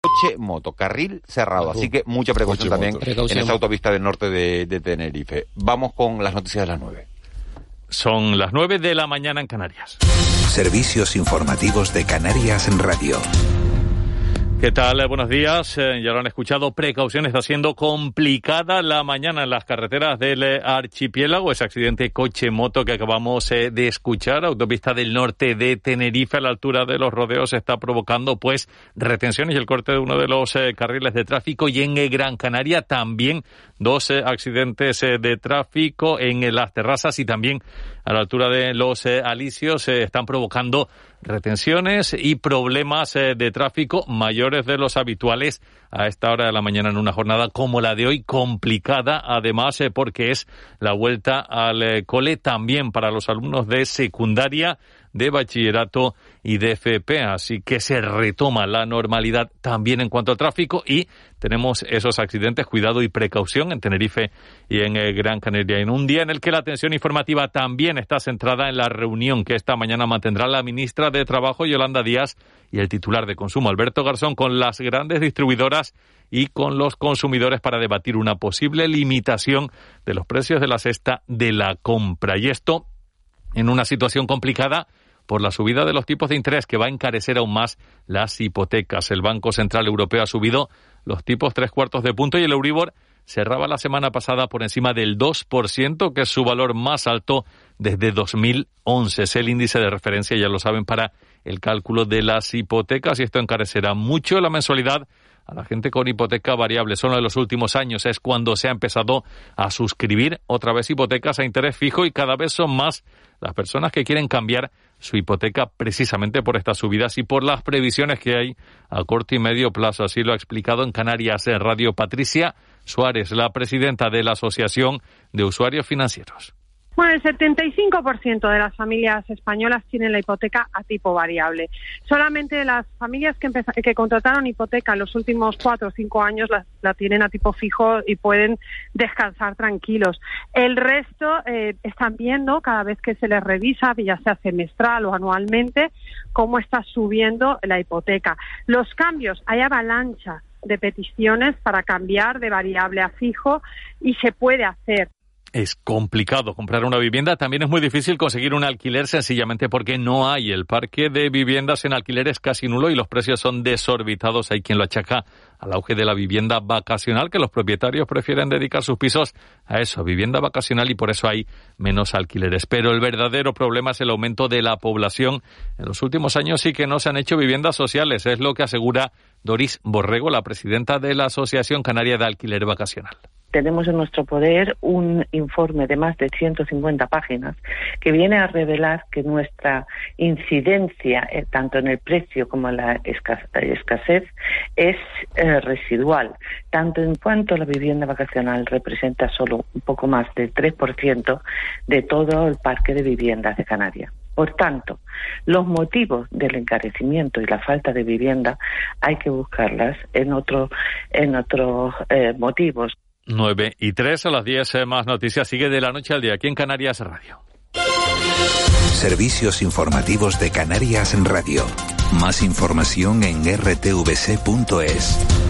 coche moto, carril cerrado. Así que mucha precaución también en esa autopista del norte de, de, Tenerife. Vamos con las noticias de las nueve. Son las nueve de la mañana en Canarias. Servicios informativos de Canarias en Radio. ¿Qué tal? Buenos días. Eh, ya lo han escuchado. Precaución está siendo complicada la mañana en las carreteras del eh, archipiélago. Ese accidente coche-moto que acabamos eh, de escuchar, autopista del norte de Tenerife a la altura de los rodeos, está provocando pues retenciones y el corte de uno de los carriles de tráfico. Y en Gran Canaria también dos accidentes de tráfico en las terrazas y también a la altura de los alicios están provocando retenciones y problemas eh, de tráfico mayores de los habituales a esta hora de la mañana en una jornada como la de hoy, complicada además eh, porque es la vuelta al eh, cole también para los alumnos de secundaria de bachillerato y de FP. Así que se retoma la normalidad también en cuanto al tráfico y tenemos esos accidentes, cuidado y precaución en Tenerife y en eh, Gran Canaria. En un día en el que la atención informativa también está centrada en la reunión que esta mañana mantendrá la ministra de Trabajo, Yolanda Díaz, y el titular de Consumo, Alberto Garzón, con las grandes distribuidoras y con los consumidores para debatir una posible limitación de los precios de la cesta de la compra. Y esto en una situación complicada por la subida de los tipos de interés que va a encarecer aún más las hipotecas. El Banco Central Europeo ha subido los tipos tres cuartos de punto y el Euribor cerraba la semana pasada por encima del 2%, que es su valor más alto desde 2011. Es el índice de referencia, ya lo saben, para el cálculo de las hipotecas y esto encarecerá mucho la mensualidad a la gente con hipoteca variable. Solo en los últimos años es cuando se ha empezado a suscribir otra vez hipotecas a interés fijo y cada vez son más las personas que quieren cambiar su hipoteca precisamente por estas subidas y por las previsiones que hay a corto y medio plazo. Así lo ha explicado en Canarias en Radio Patricia Suárez, la presidenta de la Asociación de Usuarios Financieros. Bueno, el 75% de las familias españolas tienen la hipoteca a tipo variable. Solamente las familias que, que contrataron hipoteca en los últimos cuatro o cinco años la, tienen a tipo fijo y pueden descansar tranquilos. El resto eh, están viendo cada vez que se les revisa, ya sea semestral o anualmente, cómo está subiendo la hipoteca. Los cambios, hay avalancha de peticiones para cambiar de variable a fijo y se puede hacer es complicado comprar una vivienda. También es muy difícil conseguir un alquiler sencillamente porque no hay. El parque de viviendas en alquiler es casi nulo y los precios son desorbitados. Hay quien lo achaca al auge de la vivienda vacacional, que los propietarios prefieren dedicar sus pisos a eso, vivienda vacacional, y por eso hay menos alquileres. Pero el verdadero problema es el aumento de la población. En los últimos años sí que no se han hecho viviendas sociales, es lo que asegura Doris Borrego, la presidenta de la Asociación Canaria de Alquiler Vacacional tenemos en nuestro poder un informe de más de 150 páginas que viene a revelar que nuestra incidencia, eh, tanto en el precio como en la escasez, es eh, residual, tanto en cuanto la vivienda vacacional representa solo un poco más del 3% de todo el parque de viviendas de Canarias. Por tanto, los motivos del encarecimiento y la falta de vivienda hay que buscarlas en, otro, en otros eh, motivos. 9 y 3 a las 10 eh, más noticias. Sigue de la noche al día aquí en Canarias Radio. Servicios informativos de Canarias Radio. Más información en rtvc.es.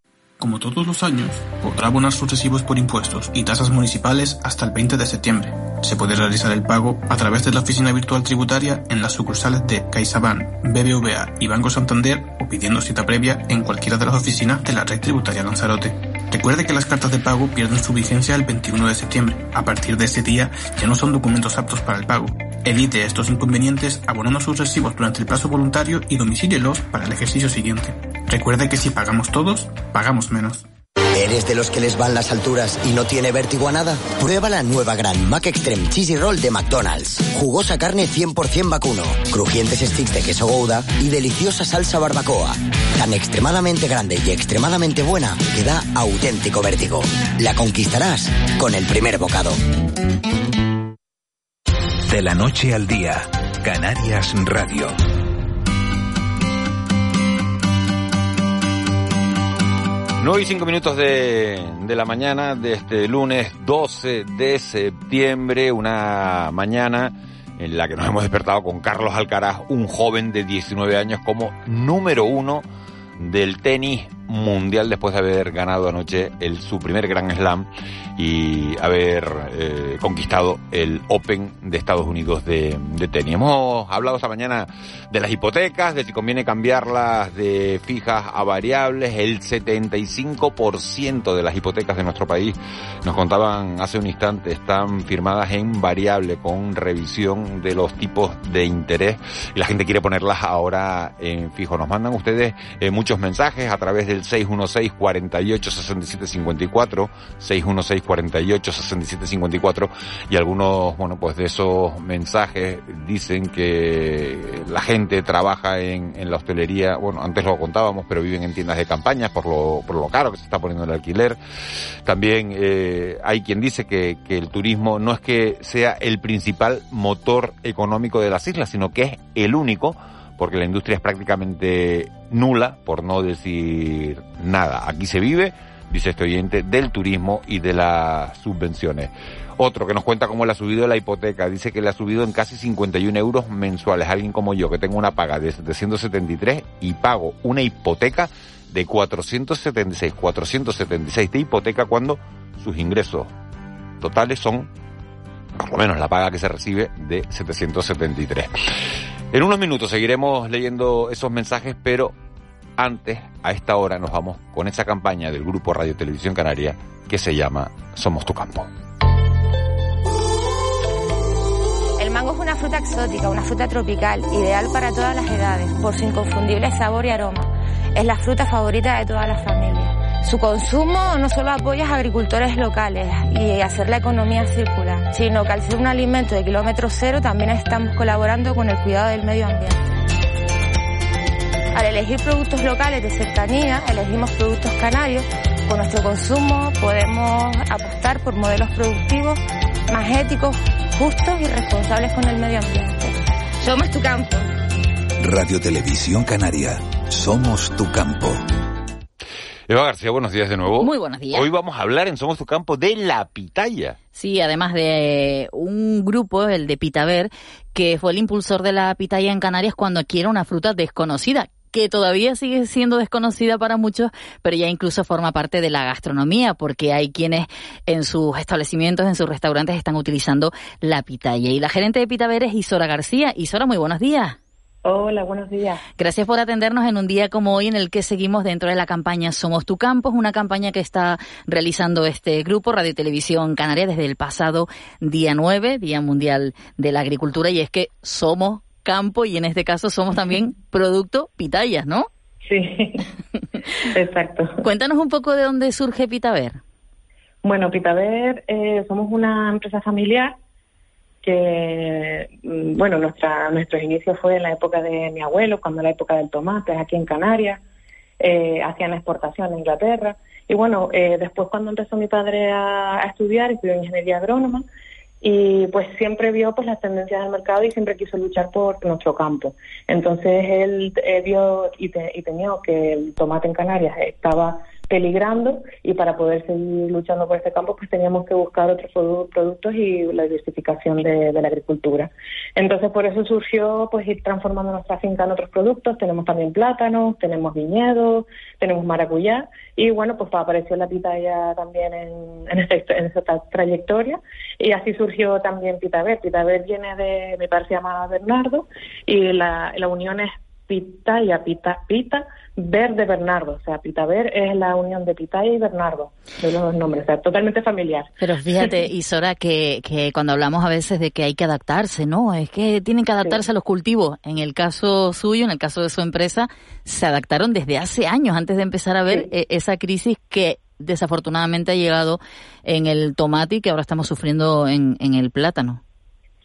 Como todos los años, podrá abonar sus recibos por impuestos y tasas municipales hasta el 20 de septiembre. Se puede realizar el pago a través de la oficina virtual tributaria en las sucursales de CaixaBank, BBVA y Banco Santander o pidiendo cita previa en cualquiera de las oficinas de la red tributaria Lanzarote. Recuerde que las cartas de pago pierden su vigencia el 21 de septiembre. A partir de ese día ya no son documentos aptos para el pago. Evite estos inconvenientes abonando sus recibos durante el plazo voluntario y domicílielos para el ejercicio siguiente. Recuerde que si pagamos todos, pagamos menos. ¿Eres de los que les van las alturas y no tiene vértigo a nada? Prueba la nueva gran Mac Extreme Cheesy Roll de McDonald's. Jugosa carne 100% vacuno, crujientes sticks de queso gouda y deliciosa salsa barbacoa. Tan extremadamente grande y extremadamente buena que da auténtico vértigo. La conquistarás con el primer bocado. De la noche al día, Canarias Radio. 9 y 5 minutos de, de, la mañana de este lunes 12 de septiembre, una mañana en la que nos hemos despertado con Carlos Alcaraz, un joven de 19 años como número uno del tenis mundial después de haber ganado anoche el, su primer Grand Slam y haber eh, conquistado el Open de Estados Unidos de, de, tenis. Hemos hablado esta mañana de las hipotecas, de si conviene cambiarlas de fijas a variables. El 75% de las hipotecas de nuestro país, nos contaban hace un instante, están firmadas en variable con revisión de los tipos de interés y la gente quiere ponerlas ahora en fijo. Nos mandan ustedes eh, muchos mensajes a través del 616 48 67 54 616 48 67 54 y algunos bueno pues de esos mensajes dicen que la gente trabaja en, en la hostelería. Bueno antes lo contábamos pero viven en tiendas de campañas por lo, por lo caro que se está poniendo el alquiler. También eh, hay quien dice que el turismo no es que sea el principal motor económico de las islas sino que es el único porque la industria es prácticamente nula, por no decir nada. Aquí se vive, dice este oyente, del turismo y de las subvenciones. Otro que nos cuenta cómo le ha subido la hipoteca, dice que le ha subido en casi 51 euros mensuales. Alguien como yo, que tengo una paga de 773 y pago una hipoteca de 476, 476 de hipoteca cuando sus ingresos totales son, por lo menos la paga que se recibe, de 773. En unos minutos seguiremos leyendo esos mensajes, pero antes, a esta hora, nos vamos con esa campaña del Grupo Radio Televisión Canaria que se llama Somos tu campo. El mango es una fruta exótica, una fruta tropical, ideal para todas las edades, por su inconfundible sabor y aroma. Es la fruta favorita de todas las familias. Su consumo no solo apoya a agricultores locales y hacer la economía circular, sino que al ser un alimento de kilómetro cero también estamos colaborando con el cuidado del medio ambiente. Al elegir productos locales de cercanía, elegimos productos canarios. Con nuestro consumo podemos apostar por modelos productivos más éticos, justos y responsables con el medio ambiente. Somos tu campo. Radio Televisión Canaria. Somos tu campo. Eva García, buenos días de nuevo. Muy buenos días. Hoy vamos a hablar en Somos tu Campo de la pitaya. Sí, además de un grupo, el de Pitaver, que fue el impulsor de la pitaya en Canarias cuando quiere una fruta desconocida, que todavía sigue siendo desconocida para muchos, pero ya incluso forma parte de la gastronomía, porque hay quienes en sus establecimientos, en sus restaurantes, están utilizando la pitaya. Y la gerente de Pitaver es Isora García. Isora, muy buenos días. Hola, buenos días. Gracias por atendernos en un día como hoy en el que seguimos dentro de la campaña Somos tu campo, es una campaña que está realizando este grupo Radio Televisión Canaria desde el pasado día 9, Día Mundial de la Agricultura, y es que somos campo y en este caso somos también producto pitayas, ¿no? Sí, exacto. Cuéntanos un poco de dónde surge Pitaver. Bueno, Pitaver eh, somos una empresa familiar que, mm, bueno, nuestra, nuestros inicios fue en la época de mi abuelo, cuando la época del tomate, aquí en Canarias, eh, hacían exportación a Inglaterra. Y bueno, eh, después cuando empezó mi padre a, estudiar, estudió ingeniería agrónoma, y pues siempre vio pues las tendencias del mercado y siempre quiso luchar por nuestro campo. Entonces él eh, vio y, te, y tenía que el tomate en Canarias estaba peligrando y para poder seguir luchando por este campo pues teníamos que buscar otros productos y la diversificación de, la agricultura. Entonces por eso surgió pues ir transformando nuestra finca en otros productos, tenemos también plátanos, tenemos viñedos, tenemos maracuyá y bueno pues apareció la pitaya también en, en esta trayectoria y así surgió también Pitaver. Pitaver viene de, mi padre se llama Bernardo y la, la unión es pitaya, pita, pita, verde Bernardo. O sea, pitaver es la unión de pitaya y Bernardo, de los dos nombres. O sea, totalmente familiar. Pero fíjate, Isora, que, que cuando hablamos a veces de que hay que adaptarse, ¿no? Es que tienen que adaptarse a los cultivos. En el caso suyo, en el caso de su empresa, se adaptaron desde hace años, antes de empezar a ver eh, esa crisis que desafortunadamente ha llegado en el tomate y que ahora estamos sufriendo en, en el plátano.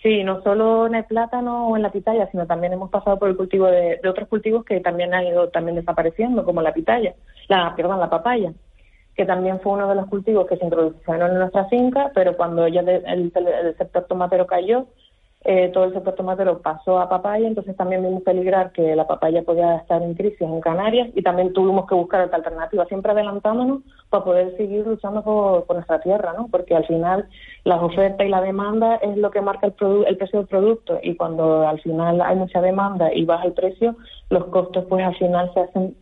Sí, no solo en el plátano o en la pitaya, sino también hemos pasado por el cultivo de, otros cultivos que también han ido también desapareciendo, como la pitaya, la, perdón, la papaya, que también fue uno de los cultivos que se introdujeron en nuestra finca, pero cuando ya el, el sector tomatero cayó, eh, todo el sector tomatero pasó a papaya, entonces también vimos peligrar que la papaya podía estar en crisis en Canarias y también tuvimos que buscar otra alternativa, siempre adelantándonos para poder seguir luchando por, nuestra tierra, ¿no? Porque al final la oferta y la demanda es lo que marca el, el precio del producto y cuando al final hay mucha demanda y baja el precio, los costos pues al final se hacen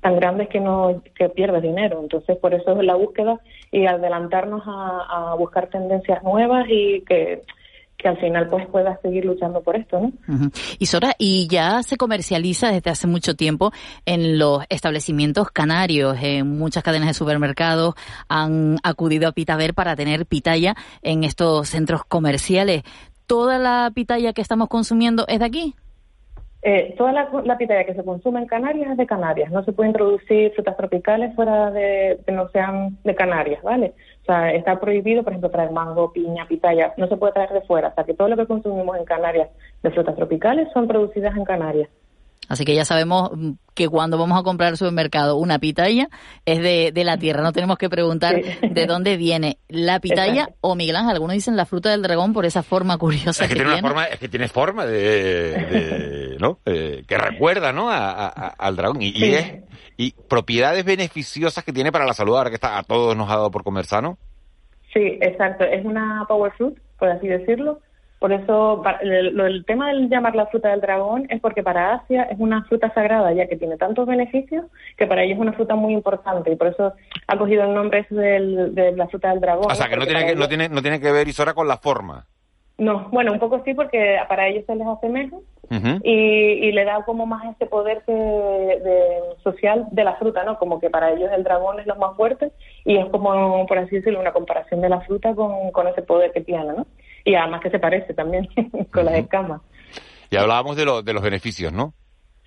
tan grandes que no que pierdes dinero. Entonces, por eso es la búsqueda y adelantarnos a buscar tendencias nuevas y que que al final pues puedas seguir luchando por esto, ¿no? Y Sora, y ya se comercializa desde hace mucho tiempo en los establecimientos canarios, en muchas cadenas de supermercados han acudido a Pitaver para tener pitaya en estos centros comerciales. ¿Toda la pitaya que estamos consumiendo es de aquí? Eh, toda la, la, pitaya que se consume en Canarias es de Canarias. No se puede introducir frutas tropicales fuera de que no sean de Canarias, ¿vale? Está prohibido, por ejemplo, traer mango, piña, pitaya, no se puede traer de fuera, o sea, que todo lo que consumimos en Canarias de frutas tropicales son producidas en Canarias. Así que ya sabemos que cuando vamos a comprar al supermercado una pitaya es de, la tierra, no tenemos que preguntar de dónde viene la pitaya o Miguel Ángel, algunos dicen la fruta del dragón por esa forma curiosa es que, tiene. forma, es que tiene forma de, ¿no? Eh, que recuerda, ¿no? al dragón y, y es y propiedades beneficiosas que tiene para la salud ahora que está a todos nos ha dado por comer sano. Sí, exacto. Es una power fruit, por así decirlo. Por eso el, tema de llamar la fruta del dragón es porque para Asia es una fruta sagrada, ya que tiene tantos beneficios que para ellos es una fruta muy importante y por eso ha cogido el nombre de la fruta del dragón. O sea, que no tiene que, no tiene, no tiene que ver Isora con la forma. No, bueno, un poco sí porque para ellos se les asemeja y, le da como más ese poder de, social de la fruta, ¿no? Como que para ellos el dragón es lo más fuerte y es como, por así decirlo, una comparación de la fruta con, con ese poder que tiene, ¿no? Y además que se parece también con las escamas. Y hablábamos de, lo, de los beneficios, ¿no?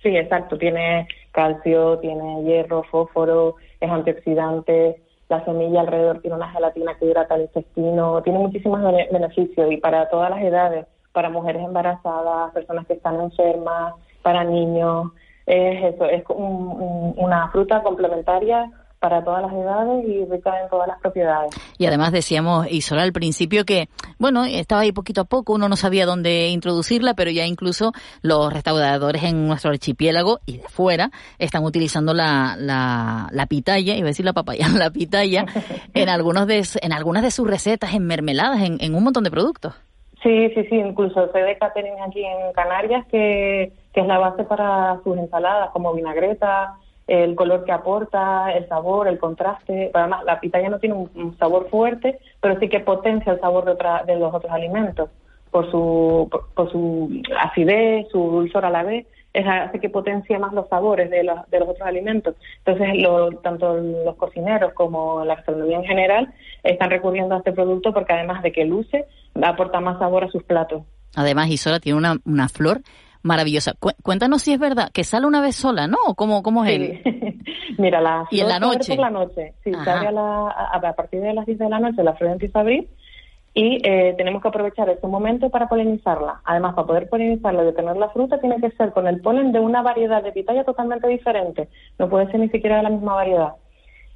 Sí, exacto. Tiene calcio, tiene hierro, fósforo, es antioxidante, la semilla alrededor tiene una gelatina que hidrata el intestino, tiene muchísimos beneficios y para todas las edades para mujeres embarazadas, personas que están enfermas, para niños. Es eso, es una fruta complementaria para todas las edades y rica en todas las propiedades. Y además decíamos, Isola, al principio que, bueno, estaba ahí poquito a poco, uno no sabía dónde introducirla, pero ya incluso los restauradores en nuestro archipiélago y de fuera están utilizando la, la, la pitaya, iba a decir la papaya, la pitaya, en, algunos de, en algunas de sus recetas, en mermeladas, en, en un montón de productos. Sí, sí, sí, incluso sé de catering aquí en Canarias que, que es la base para sus ensaladas, como vinagreta, el color que aporta, el sabor, el contraste. Además, la pitaya no tiene un, sabor fuerte, pero sí que potencia el sabor de, de los otros alimentos por su, por, su acidez, su dulzor a la vez es hace que potencia más los sabores de los, de los otros alimentos. Entonces, lo, tanto los cocineros como la gastronomía en general están recurriendo a este producto porque además de que luce, aporta más sabor a sus platos. Además, Isola tiene una, una flor maravillosa. cuéntanos si es verdad que sale una vez sola, ¿no? ¿Cómo, cómo es él? Mira, la ¿Y en la noche? Por la noche. Sí, sale a, la, a, partir de las 10 de la noche la flor empieza a abrir y eh, tenemos que aprovechar ese momento para polinizarla. Además, para poder polinizarla y obtener la fruta, tiene que ser con el polen de una variedad de pitaya totalmente diferente. No puede ser ni siquiera de la misma variedad.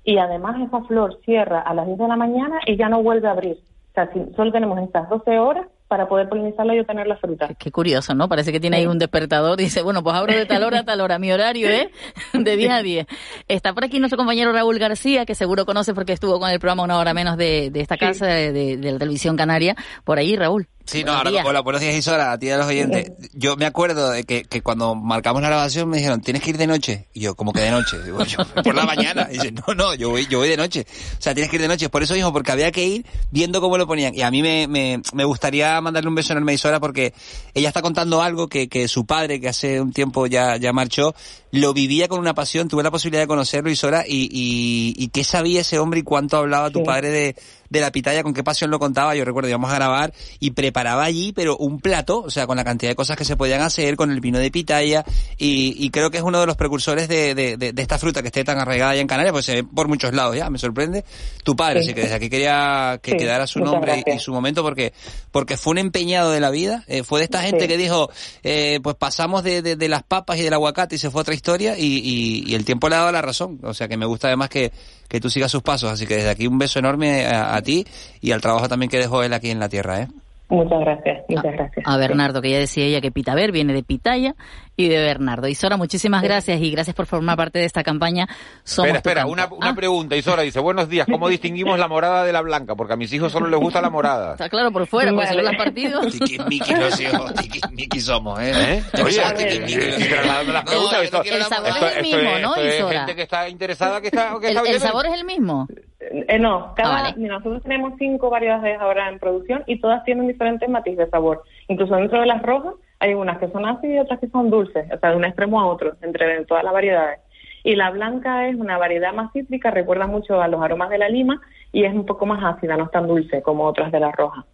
Y además, esa flor cierra a las 10 de la mañana y ya no vuelve a abrir. O sea, solo tenemos estas 12 horas para poder polinizarla y obtener la fruta. Qué curioso, ¿no? Parece que tiene ahí un despertador y dice, bueno, pues abro de tal hora a tal hora. Mi horario ¿eh? de 10 a 10. Está por aquí nuestro compañero Raúl García, que seguro conoce porque estuvo con el programa Una Hora Menos de, esta casa de, de, la televisión canaria. Por ahí, Raúl. Sí, no, ahora hola, buenos días Isora, a ti a los oyentes. Yo me acuerdo de que, que cuando marcamos la grabación me dijeron, tienes que ir de noche. Y yo, como que de noche? Digo, yo, por la mañana. Y dice, no, no, yo voy, yo voy de noche. O sea, tienes que ir de noche. Por eso dijo, porque había que ir viendo cómo lo ponían. Y a mí me, me, me gustaría mandarle un beso enorme a Isora porque ella está contando algo que, que su padre, que hace un tiempo ya, ya marchó, lo vivía con una pasión. Tuve la posibilidad de conocerlo, Isora, y, y, y qué sabía ese hombre y cuánto hablaba tu padre de, de la pitaya, con qué pasión lo contaba. Yo recuerdo, íbamos a grabar y preparaba allí, pero un plato, o sea, con la cantidad de cosas que se podían hacer, con el vino de pitaya, y, y creo que es uno de los precursores de, de, de, esta fruta que esté tan arraigada allá en Canarias, pues se ve por muchos lados ya, me sorprende. Tu padre, Sí. así que desde aquí quería que Sí, quedara su nombre y, su momento, porque, porque fue un empeñado de la vida, eh, fue de esta gente Sí. que dijo, eh, pues pasamos de, de, de las papas y del aguacate y se fue a otra historia, y, y, y el tiempo le ha dado la razón, o sea que me gusta además que, que tú sigas sus pasos, así que desde aquí un beso enorme a, a ti y al trabajo también que dejó él aquí en la tierra, ¿eh? Muchas gracias, muchas gracias. A Bernardo, que ya decía ella que Pitaver viene de Pitaya y de Bernardo. Isora, muchísimas gracias y gracias por formar parte de esta campaña. Somos espera, espera, una, una Ah, pregunta. Isora dice, buenos días, ¿cómo distinguimos la morada de la blanca? Porque a mis hijos solo les gusta la morada. Está claro por fuera, porque si no Vale. las partidos. Tiquismiquis los hijos, tiquismiquis somos, ¿eh? ¿Eh? Oye, a los El sabor es el mismo, ¿no, esto es Isora? gente que está interesada, que está, que El, está el oyendo. sabor es el mismo. Eh, no, cada, Ah, vale. mira, nosotros tenemos cinco variedades ahora en producción y todas tienen diferentes matices de sabor. Incluso dentro de las rojas hay unas que son ácidas y otras que son dulces, o sea, de un extremo a otro, entre todas las variedades. Y la blanca es una variedad más cítrica, recuerda mucho a los aromas de la lima y es un poco más ácida, no es tan dulce como otras de las rojas.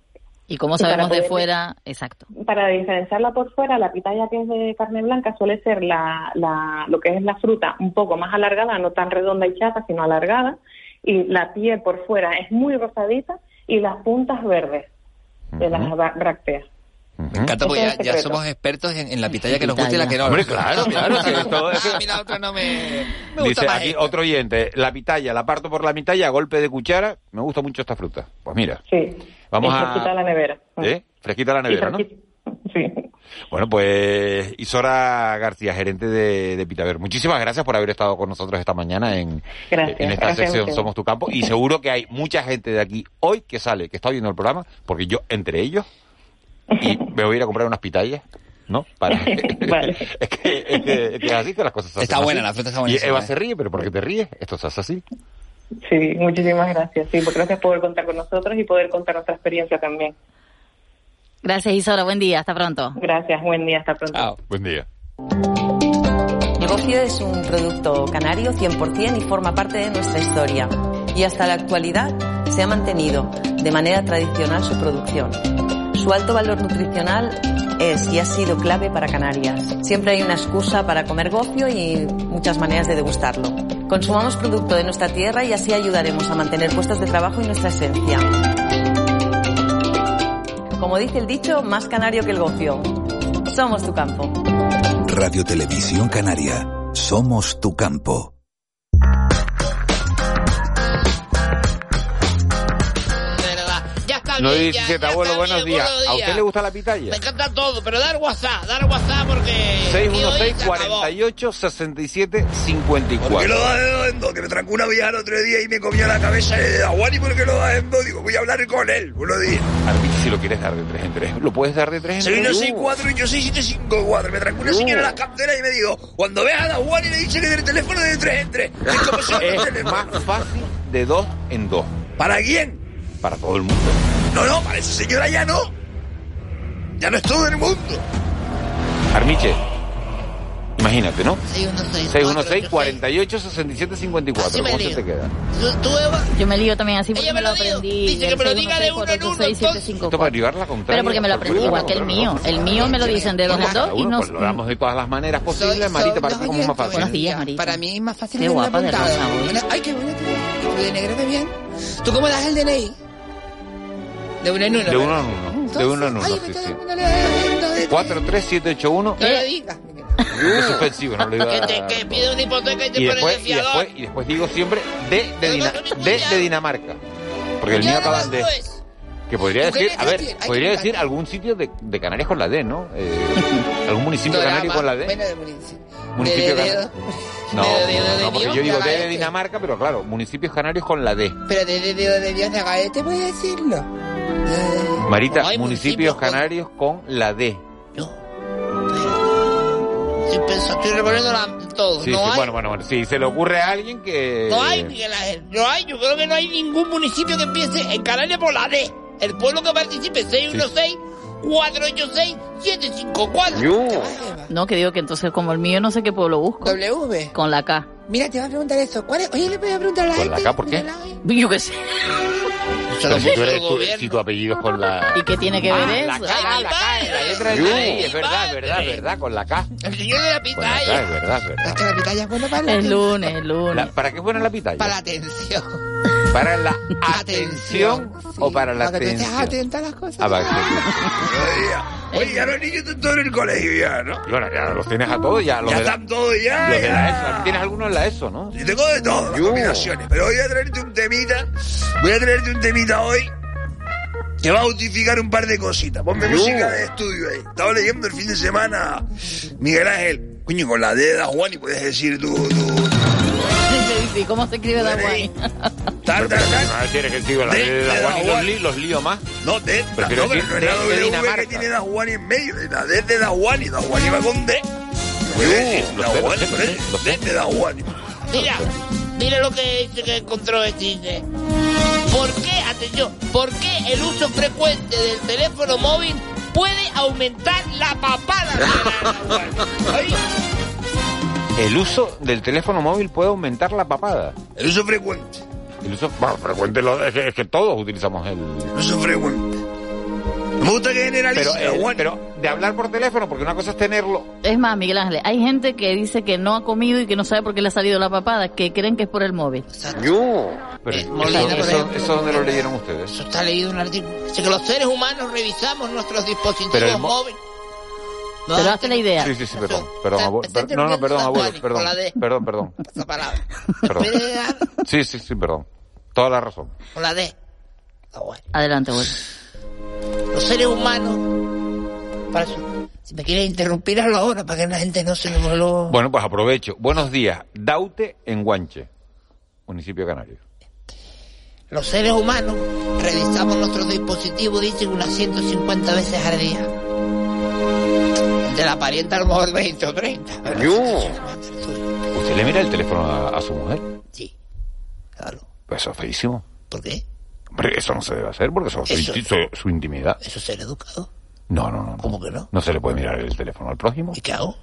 Y para sabemos de fuera, exacto. Para diferenciarla por fuera, la pitaya que es de carne blanca suele ser la, la, lo que es la fruta un poco más alargada, no tan redonda y chata, sino alargada, y la piel por fuera es muy rosadita y las puntas verdes de las brácteas. Me encanta porque ya, somos expertos en, en la pitaya que nos gusta y la que no. Hombre, claro, claro, que esto es que- A mí la otra no me, me gusta Dice más aquí esta. otro oyente, la pitaya, la parto por la mitad y a golpe de cuchara, me gusta mucho esta fruta. Pues mira, Sí. Vamos y a- fresquita la nevera. ¿eh? Fresquita la nevera, Y ¿no? fresquita. Sí. Bueno, pues Isora García, gerente de, de Pitaver, muchísimas gracias por haber estado con nosotros esta mañana en, Gracias, en esta sección. Somos tu campo y seguro que hay mucha gente de aquí hoy que sale, que está viendo el programa, porque yo entre ellos y me voy a ir a comprar unas pitayas. ¿No? Para... Vale. es, que, es, que, es que es así que las cosas se Está hacen buena, así. la fruta está Y buenísima, Eva ¿eh? se ríe, pero ¿por qué te ríes? Esto se hace así. Sí, muchísimas gracias. Sí, pues gracias por contar con nosotros y poder contar nuestra experiencia también. Gracias, Isora. Buen día. Hasta pronto. Gracias, buen día, hasta pronto. Chao. Buen día. El gofio es un producto canario 100% y forma parte de nuestra historia. Y hasta la actualidad se ha mantenido de manera tradicional su producción. Su alto valor nutricional es y ha sido clave para Canarias. Siempre hay una excusa para comer gofio y muchas maneras de degustarlo. Consumamos producto de nuestra tierra y así ayudaremos a mantener puestos de trabajo y nuestra esencia. Como dice el dicho, más canario que el gofio. Somos tu campo. Radio Televisión Canaria. Somos tu campo. No bien, ya, 17, ya abuelo, buenos días. buenos ¿A usted le gusta la pitaya? Me encanta todo, pero dar WhatsApp, dar WhatsApp porque... aquí hoy 616 se acabó. 48 67 ¿Por qué 54. lo das en dos? Que me trancó una vieja el otro día y me comió la cabeza de Aguani ¿por qué lo das en dos? Digo, voy a hablar con él. Buenos días. Arbici, si lo quieres dar de 3 en 3, ¿lo puedes dar de 3 en 3? Soy 164 y yo soy 754. Me trancó una señora en la cantera y me dijo, cuando veas a Aguani le dice que del teléfono de 3 en 3. Es como teléfono. más fácil de 2 en 2. ¿Para quién? Para todo el mundo. No, no, para esa señora ya no. Ya no es todo el mundo. Armiche, imagínate, ¿no? 616 616 48 67 54. Así me ¿Cómo se te queda? ¿Tú, Eva? Yo me lío también así porque Ella me me lo aprendí. Dice que me lo diga de uno en uno, 616-486-754. Esto para llevar la contraria. Pero porque me lo aprendí igual que el mío. El mío me lo dicen de dos en dos y no... Pues lo damos de todas las maneras posibles, Soy- Marita, para ti como es más fácil. Buenos días, Marita. Para mí es más fácil Qué guapa de apuntado. rosa hoy. Ay, qué bonito. ¿Tú de negro de bien? ¿Tú cómo das el DNI? De uno en uno. De uno en uno. De uno en uno, Ay, sí, sí. está dando la- 43781. No lo digas. Es suspensivo, no lo digo. Que, te, que pide una hipoteca y te Y pone después, y, después, y después digo siempre de, de, Dina- de, de Dinamarca. Porque el mío acaban de... Que podría ¿Tú qué decir, a ver, podría decir algún sitio de, de Canarias con la D, ¿no? Eh, algún municipio Dorama. canario con la D. Bueno, de municipio. Municipio de- de- canario. No, de- de- de- no, de porque Dios, yo digo de D de. Dinamarca, pero claro, municipios canarios con la D. Pero de, de, de, de Dios de Gaete puedes decirlo. Marita, No municipios canarios con la D. Pensando, estoy revolviendo la- todo. Sí, no sí, hay. bueno, bueno, bueno. Si se le ocurre a alguien que... No hay, Miguel Ángel. No hay. Yo creo que no hay ningún municipio que empiece en Canarias por la D. El pueblo que participe, 616-486-754. No, que digo que entonces como el mío no sé qué pueblo busco. W. Con la K. Mira, te voy a preguntar eso. ¿Cuál es? Oye, le voy a preguntar a la ¿Con la. K por qué? Yo qué sé. Pero si, tú eres, tú- si tu apellido es con la... ¿Y qué tiene que ver Ah, eso? La K, la K, en la letra de la D, es verdad, es verdad, es verdad, con la K. El señor de la pitaya. es verdad, es verdad. Es que la pitaya es buena para la El lunes, el lunes. La- ¿Para qué es buena la pitaya? Para la atención. ¿Para la atención o para la atención? atenta a las cosas. Ah, Oye, ya los niños están todos en el colegio ya, ¿no? Bueno, ya los tienes a todos, ya los Ya de la- están todos ya. Los de ya. la ESO, tienes algunos en la ESO, ¿no? Y tengo de todo, las combinaciones. Pero voy a traerte un temita. Voy a traerte un temita hoy que va a justificar un par de cositas. Ponme Yo. música de estudio ahí. Estaba leyendo el fin de semana Miguel Ángel. Coño, con la D de Juan y puedes decir tú, tú. ¿Y cómo se escribe tal. No tienes que decir la De- D de de Juan y los, li- los lío más. No, D. Prefiero no, pero decir no la de W Dinamarca. que tiene Dajuani en medio. La D de Dajuani. Dajuani va con D. Voy a decir lo sé, lo Dajuani, sé, lo sé, lo sé. D de Dajuani. Mira, mira lo que dice que encontró este dice. ¿Por qué, atención, por qué el uso frecuente del teléfono móvil puede aumentar la papada? Ay, El uso del teléfono móvil puede aumentar la papada. El uso frecuente. El uso bueno, frecuente lo- es, que, es que todos utilizamos el... El uso frecuente. Me gusta que generalice Pero, eh, Dajuani. pero de hablar por teléfono, porque una cosa es tenerlo... Es más, Miguel Ángel, hay gente que dice que no ha comido y que no sabe por qué le ha salido la papada, que creen que es por el móvil. Yo. Pero Eh, eso, eso, eso donde lo leyeron ustedes. Eso está leído en un artículo. Dice que los seres humanos revisamos nuestros dispositivos móviles. No, Pero hazte la idea. Sí, sí, sí, perdón. Perdón, abuelo. no, no, perdón, abuelo. Perdón, con la D. perdón, perdón. Esa palabra. Perdón. Sí, sí, sí, perdón. Toda la razón. Con la D. Adelante, abuelo. Los seres humanos. Para. Si me quieres interrumpir, hazlo ahora para que la gente no se me lo. Bueno, pues aprovecho. Buenos días. Daute en Guanche, municipio canario. Los seres humanos revisamos nuestros dispositivos, dicen, unas 150 veces al día. De la parienta a lo mejor 20 o 30. ¿Usted le mira el teléfono a, a su mujer? Sí, claro. Pues eso es feísimo. ¿Por qué? Hombre, eso no se debe hacer porque eso es su, Eso- inti- su- su intimidad. Eso es ser educado. No, no, no. ¿Cómo que no? No se le puede mirar el teléfono al prójimo. ¿Y qué hago?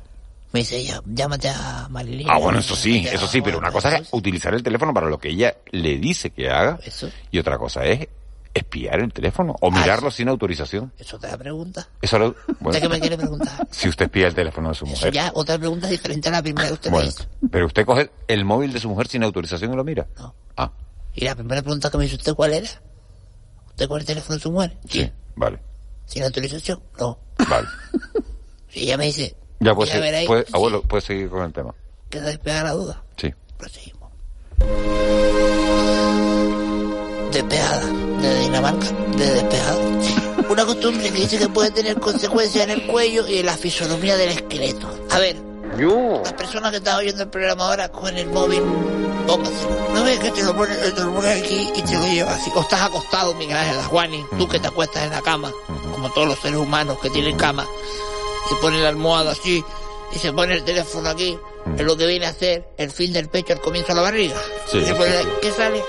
Me dice ella, llámate a Marilyn. Ah, bueno, eso sí, eso sí, pero una cosa es utilizar el teléfono para lo que ella le dice que haga Eso. y otra cosa es espiar el teléfono o mirarlo sin autorización. Eso te la pregunta. Eso lo, ¿Usted bueno, qué me quiere preguntar? si usted espía el teléfono de su Eso mujer. ya, otra pregunta diferente a la primera que usted me hizo. pero usted coge el móvil de su mujer sin autorización y lo mira. No. Ah, Y la primera pregunta que me hizo usted, ¿cuál era? ¿Usted es el teléfono de su mujer? sí, vale, ¿Sin autorización? No. vale. Y ella me dice, Ya pues, "Mira, veréis, puede, abuelo, puede seguir con el tema. queda despejada la duda. Sí. Proseguimos. Despejada, de Dinamarca, de despejada. Una costumbre que dice que puede tener consecuencias en el cuello y en la fisonomía del esqueleto. A ver, las personas que están oyendo el programa ahora cogen el móvil, póngaselo. No ves que te lo pones, te lo pones aquí y te lo llevas así. O estás acostado, Miguel Ángel Juani, tú que te acuestas en la cama, como todos los seres humanos que tienen cama, y ponen la almohada así, y se pone el teléfono aquí, es lo que viene a hacer el fin del pecho al comienzo de la barriga. Sí, Y se sí, pone- sí. ¿Qué sale?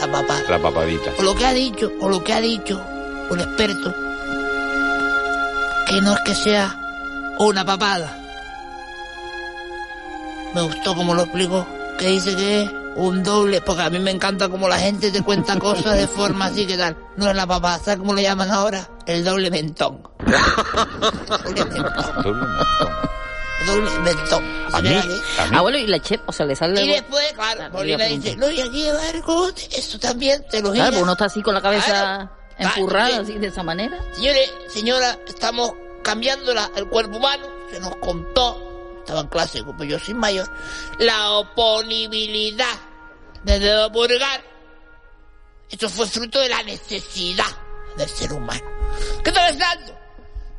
La papada. La papadita. O lo que ha dicho, o lo que ha dicho un experto, que no es que sea una papada. Me gustó como lo explicó, que dice que es un doble, porque a mí me encanta como la gente te cuenta cosas de forma así que tal. No es la papada, ¿sabes cómo le llaman ahora? El doble mentón. doble mentón. Doble mentón. A mí, ¿Se queda aquí? abuelo, y la chep, o sea, le sale... Y después, claro, le Molina iba a dice, no, y aquí lleva cogote, eso también te lo Claro, porque uno está así con la cabeza Claro. empurrada, Claro, así de esa manera. Señores, señora, estamos cambiando la- el cuerpo humano. Se nos contó, estaba en clase, como yo soy mayor, la oponibilidad del dedo pulgar. Esto fue fruto de la necesidad del ser humano. ¿Qué está pasando?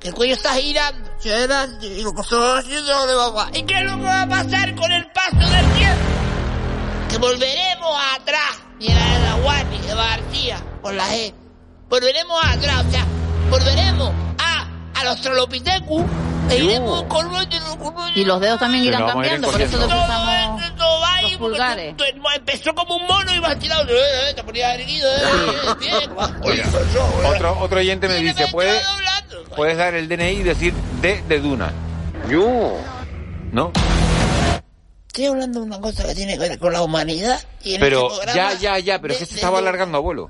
El cuello está girando adelante y no a. ¿Y qué es lo que va a pasar con el paso del tiempo? Que volveremos atrás. Mira de la Guani, de García, con la G. volveremos atrás, o sea, volveremos a, al Australopithecus e iremos con Y los dedos también irán a ir cambiando, por eso los usamos todo va ahí, los pulgares. empezó como un mono y vas tirado, eh, eh, te ponías erguido, eh, eh, bien, Oye, otro, otro oyente me dice, ¿puedes, puedes dar el DNI y decir D de Duna? Yo. ¿No? Estoy hablando de una cosa que tiene que ver con la humanidad y en Pero este ya, ya, ya, pero es que de- se estaba de- alargando, abuelo.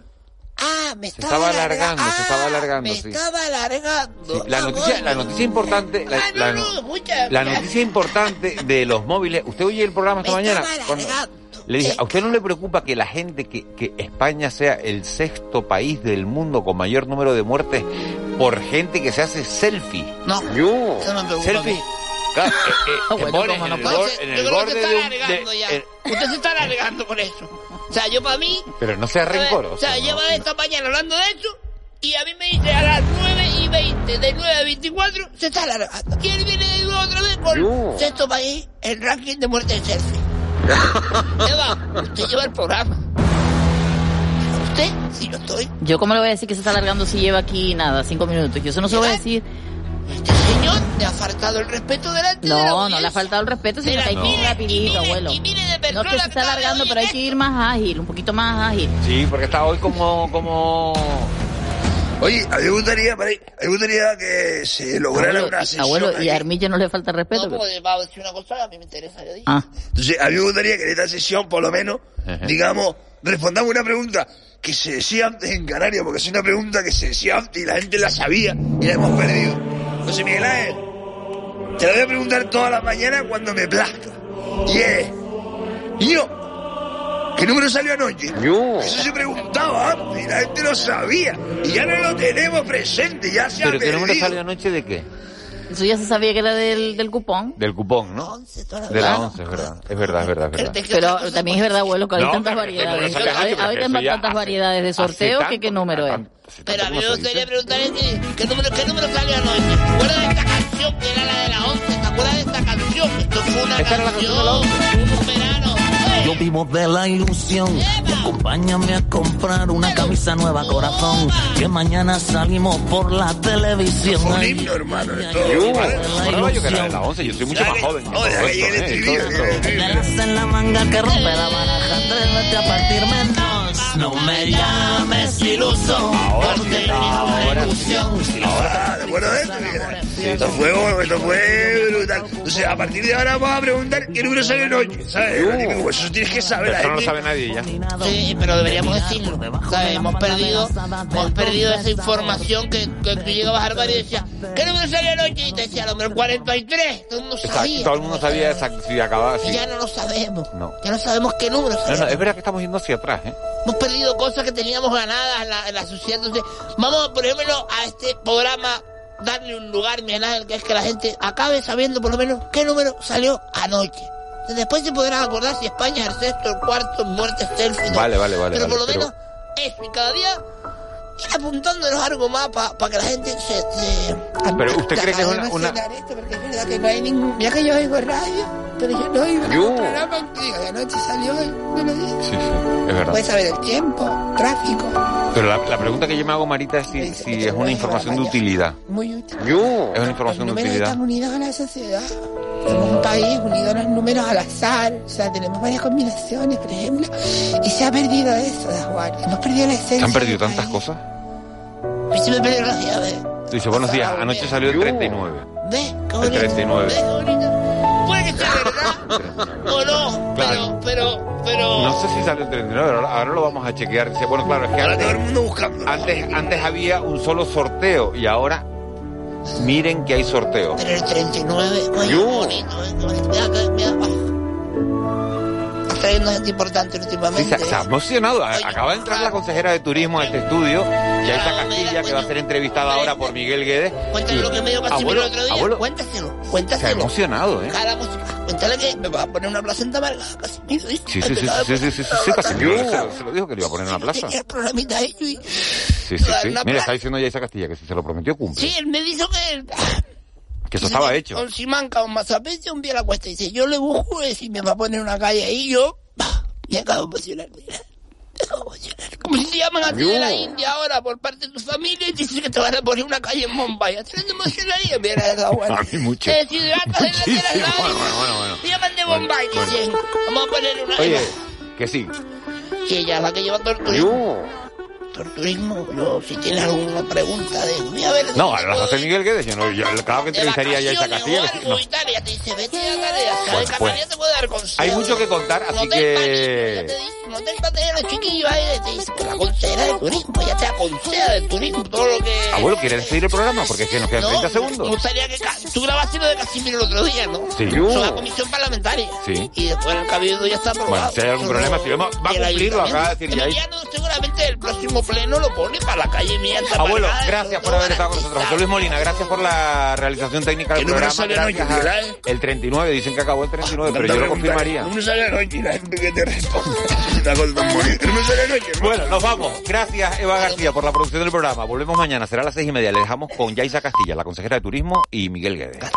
Ah, me Se estaba, estaba alargando, se estaba Ah, alargando, me sí. estaba alargando. Sí, La Ah, noticia, la noticia importante, la, Ah, no, la- no, escucha, la noticia importante de los móviles. ¿Usted oye el programa esta Me mañana? le dije, ¿a usted no le preocupa que la gente, que, que España sea el sexto país del mundo con mayor número de muertes por gente que se hace selfie? No, Yo. eso no me preocupa a Selfie. Claro, eh, eh, Bueno, en no el, en borde se está de un... de- ya. Usted se está alargando con eso. O sea, yo para mí... pero no sea rencoroso. O sea, ¿no? lleva esta mañana hablando de eso y a mí me dice a las 9 y 20, de 9 a 24, se está alargando. Y él viene de nuevo otra vez con Yo. sexto país, el ranking de muerte de selfie. Eva, usted lleva el programa. Usted, si no estoy. Yo cómo le voy a decir que se está alargando si lleva aquí nada, cinco minutos. Yo eso no se lo voy a decir. Este señor le ha faltado el respeto delante de la No, no le ha faltado el respeto, sino que hay que ir rapidito, abuelo. y mire de No es que se está alargando, pero hay que ir más ágil, un poquito más ágil. Sí, porque está hoy como... como... Oye, a mí me gustaría, a mí me gustaría que se lograra Abuelo, una sesión. abuelo, y a Armillo no le falta respeto. No, porque va a decir una cosa, a mí me interesa, yo. Ah. Entonces, a mí me gustaría que en esta sesión, por lo menos, digamos, respondamos una pregunta que se decía antes en Canarias, porque es una pregunta que se decía antes y la gente la sabía y la hemos perdido. José Miguel Ángel, te la voy a preguntar todas las mañanas cuando me plazca. Y es, niño, ¿qué número salió anoche? Eso se preguntaba antes y la gente lo sabía. Y ya no lo tenemos presente, ya se ha ¿Pero qué número salió anoche de qué? Eso ya se sabía que era del, del cupón. Del cupón, ¿no? De la 11, es verdad. Es verdad, es verdad, es verdad. Pero también es verdad, abuelo, que hay No, tantas variedades. no sale Hay, tantas variedades de sorteo que qué número es. Pero a mí ¿Cómo me gustaría dice? preguntar este, ¿qué número, ¿qué número salió anoche? ¿Te acuerdas de esta canción que era la de la 11? ¿Te acuerdas de esta canción? Esto fue una ¿Esta era la canción, canción de la un verano. Yo vivo de la ilusión. Acompáñame a comprar una camisa nueva, corazón. Que mañana salimos por la televisión. Un himno, hermano, Ahora yo que era de ilusión. la 11, yo soy mucho más joven. ¿eh? en la manga que rompe la baraja. Atrévete a partirme en dos. No me llames iluso. Porque ahora sí. ilusión. Ah, ¿de acuerdo de esto? Esto fue, esto fue brutal. Entonces, a partir de ahora vamos a preguntar qué número salió anoche, ¿sabes? Típico, pues eso tienes que saber. Pero eso no lo sabe nadie ya. Sí, pero deberíamos decirlo. ¿sabes? Hemos perdido, hemos perdido esa información que, que tú llegabas al bar y decías, ¿qué número salió anoche? Y te decía, el número 43. Todo el mundo Exacto, sabía. todo el mundo sabía exacto, si acababa Y así. ya no lo sabemos. No. Ya no sabemos qué número No, salió. no, es verdad que estamos yendo hacia atrás, ¿eh? Hemos perdido cosas que teníamos ganadas en la, en la sociedad. Entonces, vamos, por ejemplo, a este programa darle un lugar, Ángel, que es que la gente acabe sabiendo por lo menos qué número salió anoche. Después se podrán acordar si España es el sexto, el cuarto, en muertes selfie. ¿no? Vale, vale, vale, Pero por vale, lo menos eso, y cada día ir apuntándonos algo más para que la gente se... se Pero usted cree que es una- una- Esto porque es verdad que no hay ningún... Mira que yo oigo radio, pero yo no Yo. ningún programa que diga que anoche salió el... dice. Sí, sí, es verdad. Puedes saber el tiempo, tráfico. Pero la, la pregunta que yo me hago, Marita, es si, si es una información de utilidad. Muy útil. Es una información de utilidad. están unidos a la sociedad. Somos un país unido a los números al azar. O sea, tenemos varias combinaciones, por ejemplo. Y se ha perdido eso, Juan. Hemos perdido la esencia. ¿Se han perdido tantas país. cosas? Y se me perdió la llave. Dice, buenos días, anoche salió el 39. ¿Ves? El bonito. 39. Verdad o no, Claro. pero, pero, pero... No sé si salió el 39, ahora, ahora lo vamos a chequear. Bueno, claro, es que Ahora todo el antes, mundo buscando. antes, antes había un solo sorteo y ahora miren que hay sorteo. Pero el 39, coño, Yo. qué bonito, ah. Trayendo gente importante Sí, últimamente. se, se ha emocionado. Acaba de entrar la consejera de turismo a este estudio, Yaisa Castilla, que va a ser entrevistada ahora por Miguel Guedes. Cuéntale lo que me dio Casimiro el otro día. abuelo, Cuéntaselo, se ha cuéntaselo. emocionado, ¿eh? Música. Cuéntale que me va a poner una placenta amarga, Casimiro. Sí, sí, sí, sí, sí, sí, sí, sí, Casimiro, se, lo- se lo dijo que le iba a poner en la plaza. El programita ahí, y- Sí, sí, sí. Una Mira, está diciendo Yaisa Castilla que si se lo prometió cumple. Sí, él me dijo que... Que eso estaba hecho. Con Simanca o Mazapete un día a la cuesta. Dice, yo le busco y si me va a poner una calle ahí, yo... Me acabo de emocionar. Como si te llaman a ti de la. India ahora por parte de tu familia y dicen que te van a poner una calle en Mumbai. ¿A ti no emocionaría? Mira, es bueno. A mí mucho. Te deshidratas en la tierra bueno, bueno, bueno. Te llaman de Bombay, Bueno, dicen. Vamos a poner una... Oye, que sí. Y ella es la que lleva todo el turismo. El turismo. Yo, si tienes alguna pregunta de... Voy a ver... No, a las hace Miguel Guedes. Yo, no, yo claro que de entrevistaría ya a vacaciones Castilla. no. ella te dice, vete a ¿sabes? pues, Canarias te puede dar consejos. Hay mucho que contar, No así te que... no te empates los chiquillos ahí, te dice, pues la consejera de turismo, ya te aconseja del turismo, todo lo que... Abuelo, ¿quieres despedir el programa? Porque es que nos quedan No, 30 Me segundos. gustaría que... Tú grabaste lo de Casimiro el otro día, ¿no? Sí. Eso la comisión parlamentaria. Sí. Y después el cabildo ya está aprobado. Bueno, si hay algún problema, si vemos, va a cumplirlo, acaba de decir ya. Emiliano, seguramente el próximo pleno lo pone para la calle mía. Abuelo, gracias por haber estado con nosotros. José Luis Molina, gracias por la realización técnica del ¿Qué número programa. Gracias a- el 39, dicen que acabó el 39, pero yo lo confirmaría. No me sale anoche y la gente que te responde. Bueno, nos vamos. Gracias, Eva García, por la producción del programa. Volvemos mañana, será a las seis y media. Le dejamos con Yaisa Castilla, la consejera de Turismo, y Miguel Guedes.